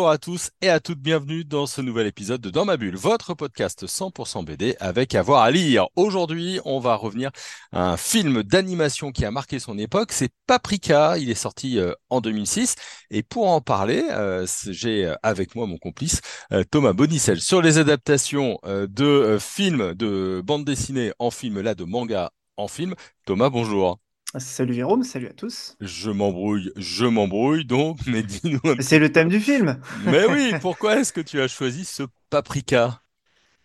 Bonjour à tous et à toutes, bienvenue dans ce nouvel épisode de Dans ma bulle, votre podcast 100% BD avec avoir à lire. Aujourd'hui, on va revenir à un film d'animation qui a marqué son époque, c'est Paprika, il est sorti euh, en 2006 et pour en parler, euh, j'ai euh, avec moi mon complice Thomas Bonicel sur les adaptations de films, de bande dessinée en film, là de manga en film. Thomas, bonjour. Salut Jérôme, salut à tous. Je m'embrouille, je m'embrouille donc, mais dis-nous C'est le thème du film. Mais oui, pourquoi est-ce que tu as choisi ce paprika?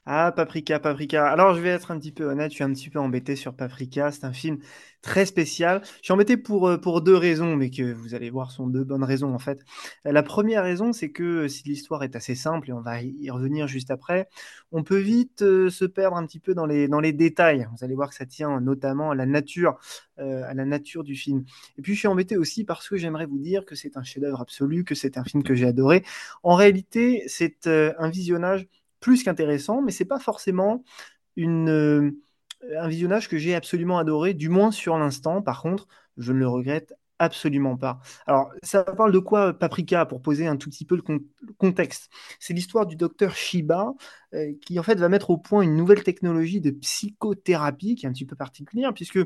Ah, Paprika, Paprika. Alors, je vais être un petit peu honnête, je suis un petit peu embêté sur Paprika. C'est un film très spécial. Je suis embêté pour, euh, pour deux raisons, mais que vous allez voir sont deux bonnes raisons en fait. Euh, la première raison, c'est que euh, si l'histoire est assez simple, et on va y revenir juste après, on peut vite se perdre un petit peu dans les, dans les détails. Vous allez voir que ça tient notamment à la nature, à la nature du film. Et puis, je suis embêté aussi parce que j'aimerais vous dire que c'est un chef-d'œuvre absolu, que c'est un film que j'ai adoré. En réalité, c'est un visionnage plus qu'intéressant, mais c'est pas forcément euh, un visionnage que j'ai absolument adoré, du moins sur l'instant. Par contre, je ne le regrette absolument pas. Alors, ça parle de quoi Paprika pour poser un tout petit peu le, contexte? C'est l'histoire du docteur Shiba euh, qui en fait va mettre au point une nouvelle technologie de psychothérapie qui est un petit peu particulière puisque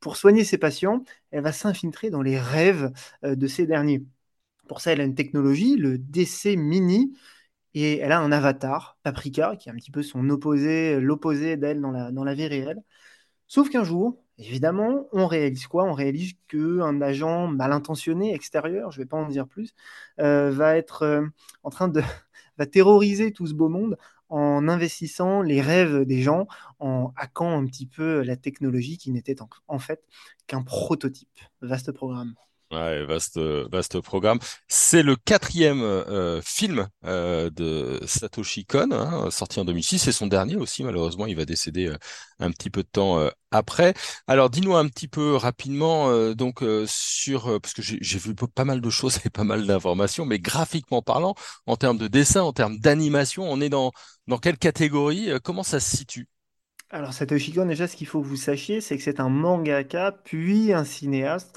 pour soigner ses patients, elle va s'infiltrer dans les rêves euh, de ces derniers. Pour ça, elle a une technologie, le DC Mini, et elle a un avatar, Paprika, qui est un petit peu son opposé, l'opposé d'elle dans la, dans la vie réelle. Sauf qu'un jour, évidemment, on réalise quoi? On réalise qu'un agent mal intentionné extérieur, je ne vais pas en dire plus, euh, va être euh, en train de va terroriser tout ce beau monde en investissant les rêves des gens, en hackant un petit peu la technologie qui n'était en fait qu'un prototype. Vaste programme. Ouais, vaste, vaste programme. C'est le quatrième euh, film euh, de Satoshi Kon, hein, sorti en 2006. C'est son dernier aussi, malheureusement. Il va décéder euh, un petit peu de temps après. Alors, dis-nous un petit peu rapidement, donc sur, parce que j'ai vu pas mal de choses et pas mal d'informations, mais graphiquement parlant, en termes de dessin, en termes d'animation, on est dans dans quelle catégorie? Comment ça se situe? Alors, Satoshi Kon, déjà, ce qu'il faut que vous sachiez, c'est que c'est un mangaka, puis un cinéaste.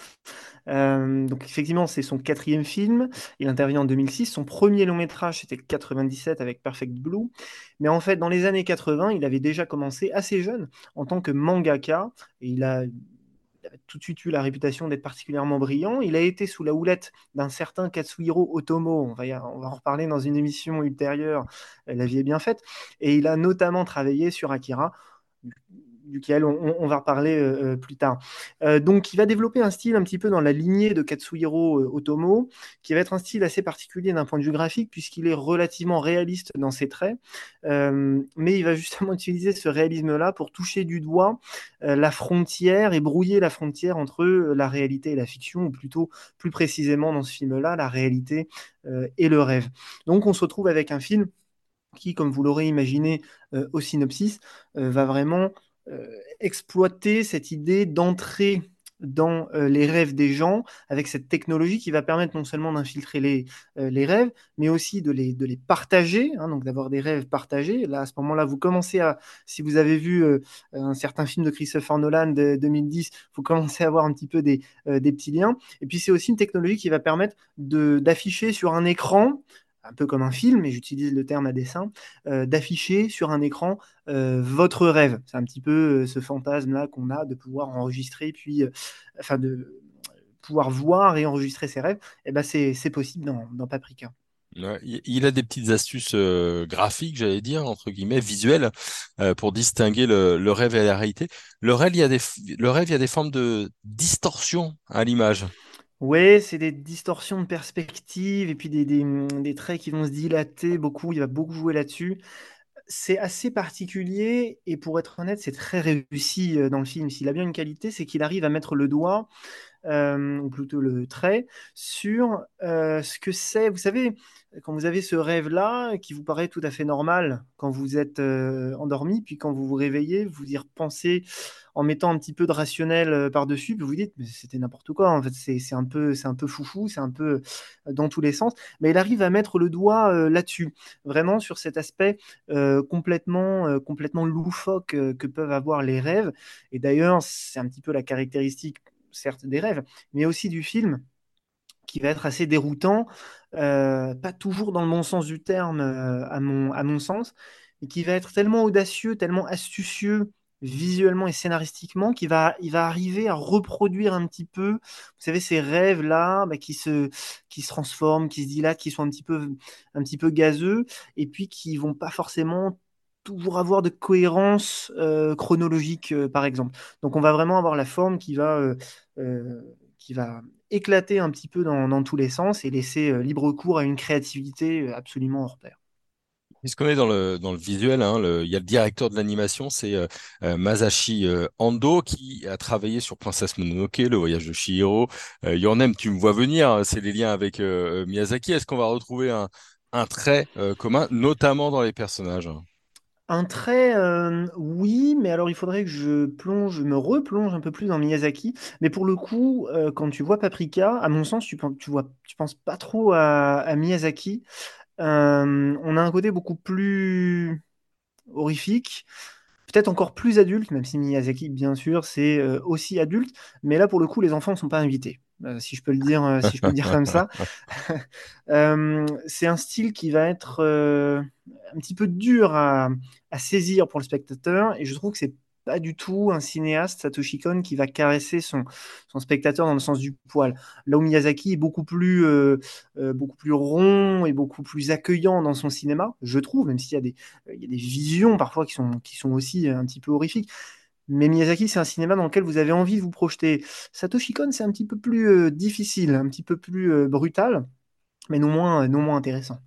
Euh, donc effectivement, c'est son quatrième film. Il intervient en 2006. Son premier long métrage, c'était 97 avec Perfect Blue. Mais en fait, dans les années 80, il avait déjà commencé assez jeune en tant que mangaka. Et il a tout de suite eu la réputation d'être particulièrement brillant. Il a été sous la houlette d'un certain Katsuhiro Otomo, on va, on va en reparler dans une émission ultérieure, La vie est bien faite, et il a notamment travaillé sur Akira, duquel on, va reparler euh, euh, plus tard. Euh, donc, il va développer un style un petit peu dans la lignée de Katsuhiro Otomo, qui va être un style assez particulier d'un point de vue graphique, puisqu'il est relativement réaliste dans ses traits, mais il va justement utiliser ce réalisme-là pour toucher du doigt la frontière et brouiller la frontière entre la réalité et la fiction, ou plutôt plus précisément dans ce film-là, la réalité et le rêve. Donc, on se retrouve avec un film qui, comme vous l'aurez imaginé au synopsis, va vraiment euh, exploiter cette idée d'entrer dans euh, les rêves des gens avec cette technologie qui va permettre non seulement d'infiltrer les, euh, les rêves, mais aussi de les, de les partager, hein, donc d'avoir des rêves partagés. Là, à ce moment-là, vous commencez à, si vous avez vu un certain film de Christopher Nolan de 2010, vous commencez à avoir un petit peu des, des petits liens. Et puis, c'est aussi une technologie qui va permettre d'afficher sur un écran un peu comme un film, mais j'utilise le terme à dessin, euh, d'afficher sur un écran euh, votre rêve. C'est un petit peu euh, ce fantasme-là qu'on a de pouvoir enregistrer, puis, enfin, de pouvoir voir et enregistrer ses rêves. Et eh ben c'est possible dans, Paprika. il a des petites astuces graphiques, j'allais dire, entre guillemets, visuelles, pour distinguer le, rêve et la réalité. Le rêve, il y a des, le rêve, il y a des formes de distorsion à l'image. Oui, c'est des distorsions de perspective et puis des, traits qui vont se dilater beaucoup. Il va beaucoup jouer là-dessus. C'est assez particulier et pour être honnête, c'est très réussi euh, dans le film. S'il a bien une qualité, c'est qu'il arrive à mettre le doigt ou plutôt le trait, sur ce que c'est. Vous savez, quand vous avez ce rêve-là, qui vous paraît tout à fait normal quand vous êtes endormi, puis quand vous vous réveillez, vous y repensez en mettant un petit peu de rationnel euh, par-dessus, puis vous dites, mais c'était n'importe quoi, en fait, c'est un, peu, un peu foufou, c'est un peu euh, dans tous les sens, mais il arrive à mettre le doigt euh, là-dessus, vraiment sur cet aspect complètement, complètement loufoque que peuvent avoir les rêves, et d'ailleurs, c'est un petit peu la caractéristique, certes, des rêves, mais aussi du film, qui va être assez déroutant, pas toujours dans le bon sens du terme, à, mon, à mon sens, mais qui va être tellement audacieux, tellement astucieux, visuellement et scénaristiquement, qui va, il va arriver à reproduire un petit peu, vous savez, ces rêves-là bah, qui, se, qui se transforment, qui se dilatent, qui sont un petit peu, un petit peu gazeux, et puis qui vont pas forcément toujours avoir de cohérence euh, chronologique, euh, par exemple. Donc on va vraiment avoir la forme qui va, euh, qui va éclater un petit peu dans, dans, tous les sens et laisser libre cours à une créativité absolument hors pair. Puisqu'on est dans le, dans le visuel, hein, il y a le directeur de l'animation, c'est Masashi Ando, qui a travaillé sur Princesse Mononoke, Le Voyage de Chihiro. Euh, tu me vois venir, hein, c'est les liens avec Miyazaki. Est-ce qu'on va retrouver un, un trait commun, notamment dans les personnages un trait, oui, mais alors il faudrait que je plonge, me replonge un peu plus dans Miyazaki. Mais pour le coup, quand tu vois Paprika, à mon sens, tu, tu penses pas trop à, Miyazaki. On a un côté beaucoup plus horrifique, peut-être encore plus adulte, même si Miyazaki, bien sûr, c'est euh, aussi adulte. Mais là, pour le coup, les enfants ne sont pas invités. Euh, si je peux le dire, si je peux le dire comme ça. c'est un style qui va être un petit peu dur à, à, saisir pour le spectateur, et je trouve que c'est pas du tout un cinéaste, Satoshi Kon, qui va caresser son, spectateur dans le sens du poil. Là où Miyazaki est beaucoup plus, euh, euh, beaucoup plus rond et beaucoup plus accueillant dans son cinéma, je trouve, même s'il y, a des, des visions parfois qui sont, aussi un petit peu horrifiques. Mais Miyazaki, c'est un cinéma dans lequel vous avez envie de vous projeter. Satoshi Kon, c'est un petit peu plus euh, difficile, un petit peu plus brutal, mais non moins intéressant.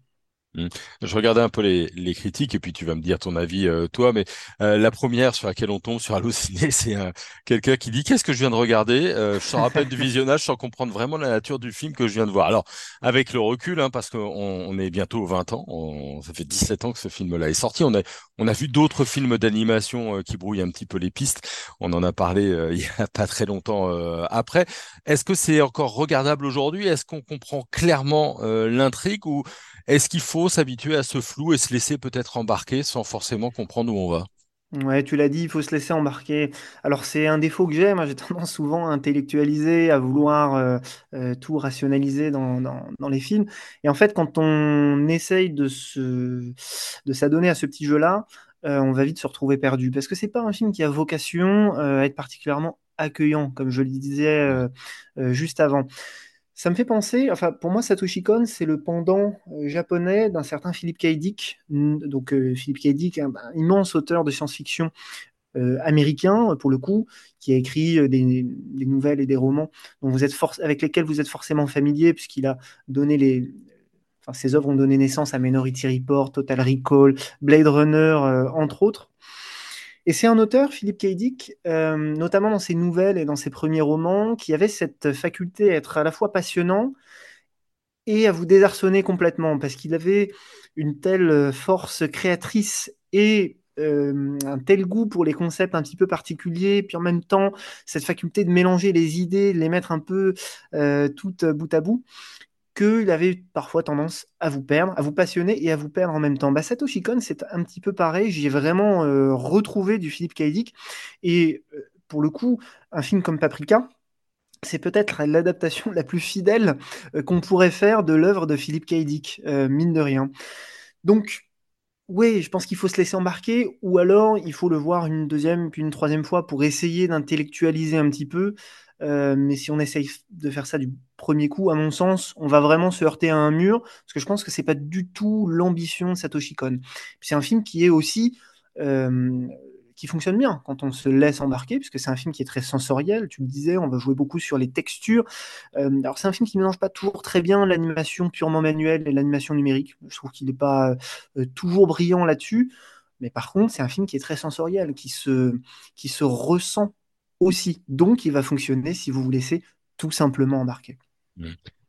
Mmh. Je regardais un peu les, critiques et puis tu vas me dire ton avis euh, toi, mais euh, la première sur laquelle on tombe sur Allociné, c'est euh, quelqu'un qui dit qu'est-ce que je viens de regarder? Je s'en rappelle du visionnage sans comprendre vraiment la nature du film que je viens de voir. Alors avec le recul, hein, parce qu'on on est bientôt 20 ans, ça fait 17 ans que ce film-là est sorti, on a on a vu d'autres films d'animation qui brouillent un petit peu les pistes. On en a parlé il y a pas très longtemps après. Est-ce que c'est encore regardable aujourd'hui? Est-ce qu'on comprend clairement l'intrigue ou est-ce qu'il faut s'habituer à ce flou et se laisser peut-être embarquer sans forcément comprendre où on va Ouais, tu l'as dit, il faut se laisser embarquer. Alors c'est un défaut que j'ai, moi j'ai tendance souvent à intellectualiser, à vouloir euh, euh, tout rationaliser dans, les films. Et en fait, quand on essaye de s'adonner à ce petit jeu-là, euh, on va vite se retrouver perdu. Parce que c'est pas un film qui a vocation à être particulièrement accueillant, comme je le disais juste avant. Ça me fait penser, enfin pour moi Satoshi Kon c'est le pendant euh, japonais d'un certain Philippe K. Dick. Donc euh, Philippe K. Dick, un, immense auteur de science-fiction euh, américain pour le coup, qui a écrit des, nouvelles et des romans dont vous êtes avec lesquels vous êtes forcément familier puisqu'il a donné les, enfin ses œuvres ont donné naissance à Minority Report, Total Recall, Blade Runner entre autres. Et c'est un auteur, Philippe K. Dick, euh, notamment dans ses nouvelles et dans ses premiers romans, qui avait cette faculté à être à la fois passionnant et à vous désarçonner complètement, parce qu'il avait une telle force créatrice et euh, un tel goût pour les concepts un petit peu particuliers, puis en même temps cette faculté de mélanger les idées, de les mettre un peu euh, toutes bout à bout, qu'il avait parfois tendance à vous perdre, à vous passionner et à vous perdre en même temps. Bah, Satoshi Kon, c'est un petit peu pareil. J'y ai vraiment euh, retrouvé du Philippe K. Et euh, pour le coup, un film comme Paprika, c'est peut-être l'adaptation la plus fidèle euh, qu'on pourrait faire de l'œuvre de Philippe K. mine de rien. Donc, oui, je pense qu'il faut se laisser embarquer, ou alors il faut le voir une deuxième puis une troisième fois pour essayer d'intellectualiser un petit peu. Mais si on essaye de faire ça du premier coup, à mon sens, on va vraiment se heurter à un mur, parce que je pense que c'est pas du tout l'ambition de Satoshi Kon. C'est un film qui est aussi euh, qui fonctionne bien quand on se laisse embarquer, puisque c'est un film qui est très sensoriel. Tu me disais, on va jouer beaucoup sur les textures. Euh, alors c'est un film qui mélange pas toujours très bien l'animation purement manuelle et l'animation numérique. Je trouve qu'il n'est pas toujours brillant là-dessus. Mais par contre, c'est un film qui est très sensoriel, qui se, qui se ressent aussi. Donc, il va fonctionner si vous vous laissez tout simplement embarqué. Mmh.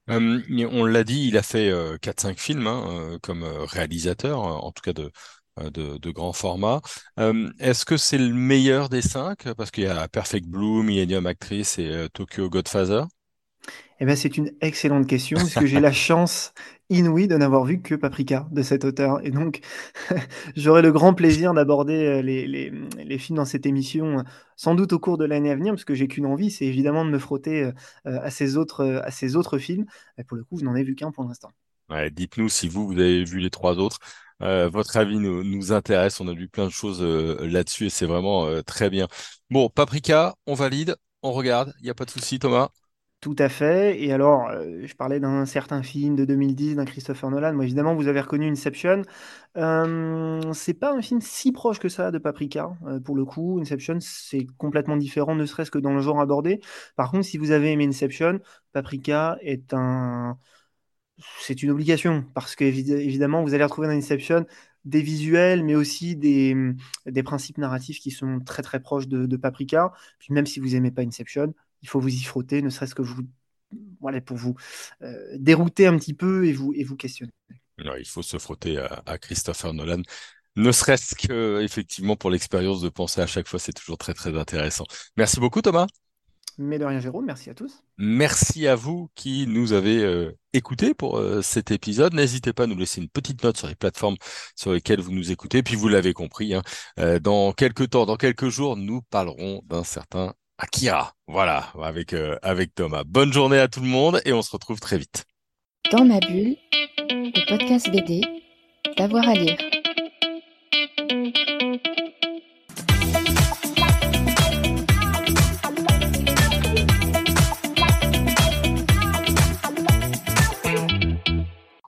Euh, on l'a dit, il a fait 4-5 films hein, comme réalisateur, en tout cas de, de, de grand format. Est-ce que c'est le meilleur des cinq? Parce qu'il y a Perfect Blue, Millennium Actress et Tokyo Godfather. Eh ben, c'est une excellente question, puisque j'ai la chance inouïe de n'avoir vu que Paprika de cet auteur. Et donc, j'aurai le grand plaisir d'aborder euh, les, les, les, films dans cette émission, sans doute au cours de l'année à venir, parce que j'ai qu'une envie, c'est évidemment de me frotter euh, à, ces autres, à ces autres films. Et pour le coup, je n'en ai vu qu'un pour l'instant. Ouais, Dites-nous si vous, vous avez vu les trois autres. Euh, votre avis nous, nous, intéresse. On a vu plein de choses là-dessus et c'est vraiment très bien. Bon, Paprika, on valide, on regarde. Il n'y a pas de souci, Thomas? Tout à fait. Et alors, je parlais d'un certain film de 2010, d'un Christopher Nolan. Moi, évidemment, vous avez reconnu Inception. Euh, c'est pas un film si proche que ça de Paprika, pour le coup. Inception, c'est complètement différent, ne serait-ce que dans le genre abordé. Par contre, si vous avez aimé Inception, Paprika est un... C'est une obligation, parce que évidemment, vous allez retrouver dans Inception des visuels, mais aussi des, des principes narratifs qui sont très très proches de, de Paprika. Puis même si vous aimez pas Inception, il faut vous y frotter, ne serait-ce que vous, voilà, pour vous euh, dérouter un petit peu et vous, et vous questionner. il faut se frotter à, Christopher Nolan. Ne serait-ce que, effectivement, pour l'expérience de penser à chaque fois, c'est toujours très, très intéressant. Merci beaucoup, Thomas. Mais de rien, Jérôme. Merci à tous. Merci à vous qui nous avez euh, écoutés pour euh, cet épisode. N'hésitez pas à nous laisser une petite note sur les plateformes sur lesquelles vous nous écoutez. Puis vous l'avez compris, hein, dans quelques temps, dans quelques jours, nous parlerons d'un certain Akira. Voilà, avec, euh, avec Thomas. Bonne journée à tout le monde et on se retrouve très vite. Dans ma bulle, le podcast BD, d'avoir à lire.